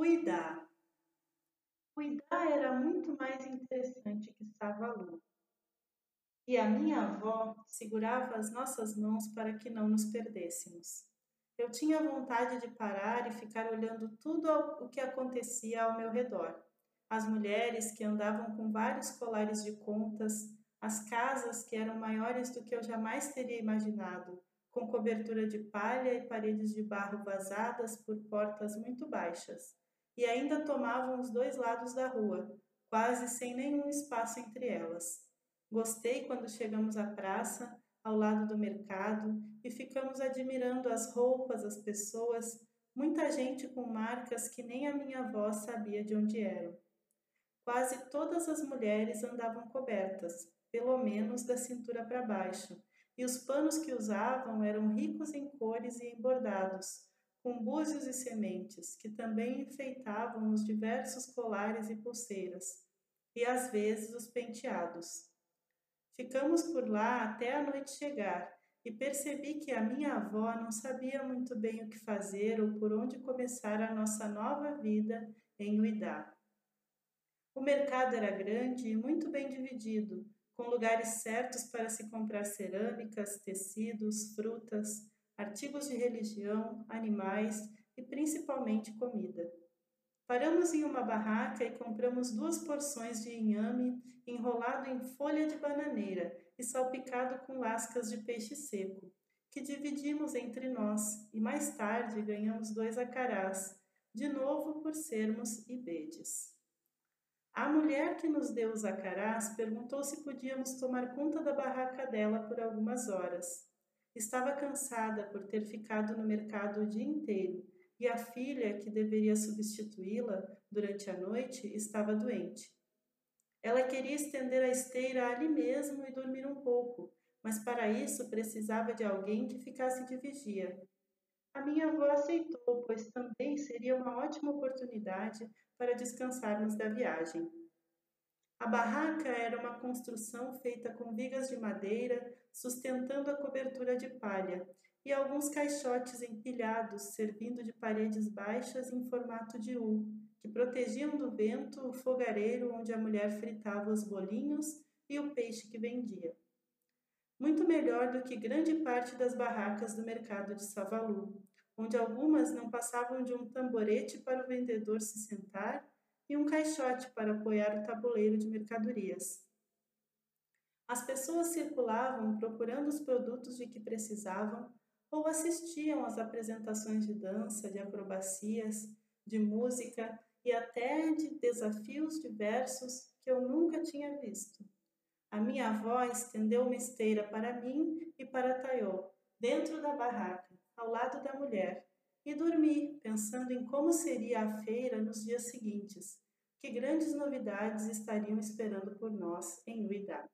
O Idá era muito mais interessante que Savalu. E a minha avó segurava as nossas mãos para que não nos perdêssemos. Eu tinha vontade de parar e ficar olhando tudo o que acontecia ao meu redor. As mulheres que andavam com vários colares de contas, as casas que eram maiores do que eu jamais teria imaginado, com cobertura de palha e paredes de barro vazadas por portas muito baixas, e ainda tomavam os dois lados da rua, quase sem nenhum espaço entre elas. Gostei quando chegamos à praça, ao lado do mercado, e ficamos admirando as roupas, as pessoas, muita gente com marcas que nem a minha avó sabia de onde eram. Quase todas as mulheres andavam cobertas, pelo menos da cintura para baixo, e os panos que usavam eram ricos em cores e em bordados, com búzios e sementes, que também enfeitavam os diversos colares e pulseiras, e às vezes os penteados. Ficamos por lá até a noite chegar, e percebi que a minha avó não sabia muito bem o que fazer ou por onde começar a nossa nova vida em Uidá. O mercado era grande e muito bem dividido, com lugares certos para se comprar cerâmicas, tecidos, frutas, artigos de religião, animais e principalmente comida. Paramos em uma barraca e compramos duas porções de inhame enrolado em folha de bananeira e salpicado com lascas de peixe seco, que dividimos entre nós e mais tarde ganhamos dois acarás, de novo por sermos ibedes. A mulher que nos deu os acarás perguntou se podíamos tomar conta da barraca dela por algumas horas. Estava cansada por ter ficado no mercado o dia inteiro e a filha, que deveria substituí-la durante a noite, estava doente. Ela queria estender a esteira ali mesmo e dormir um pouco, mas para isso precisava de alguém que ficasse de vigia. A minha avó aceitou, pois também seria uma ótima oportunidade para descansarmos da viagem. A barraca era uma construção feita com vigas de madeira, sustentando a cobertura de palha, e alguns caixotes empilhados, servindo de paredes baixas em formato de U, que protegiam do vento o fogareiro onde a mulher fritava os bolinhos e o peixe que vendia. Muito melhor do que grande parte das barracas do mercado de Savalu, onde algumas não passavam de um tamborete para o vendedor se sentar e um caixote para apoiar o tabuleiro de mercadorias. As pessoas circulavam procurando os produtos de que precisavam ou assistiam às apresentações de dança, de acrobacias, de música e até de desafios diversos que eu nunca tinha visto. A minha avó estendeu uma esteira para mim e para Taiô, dentro da barraca, ao lado da mulher, e dormi, pensando em como seria a feira nos dias seguintes, que grandes novidades estariam esperando por nós em Uidá.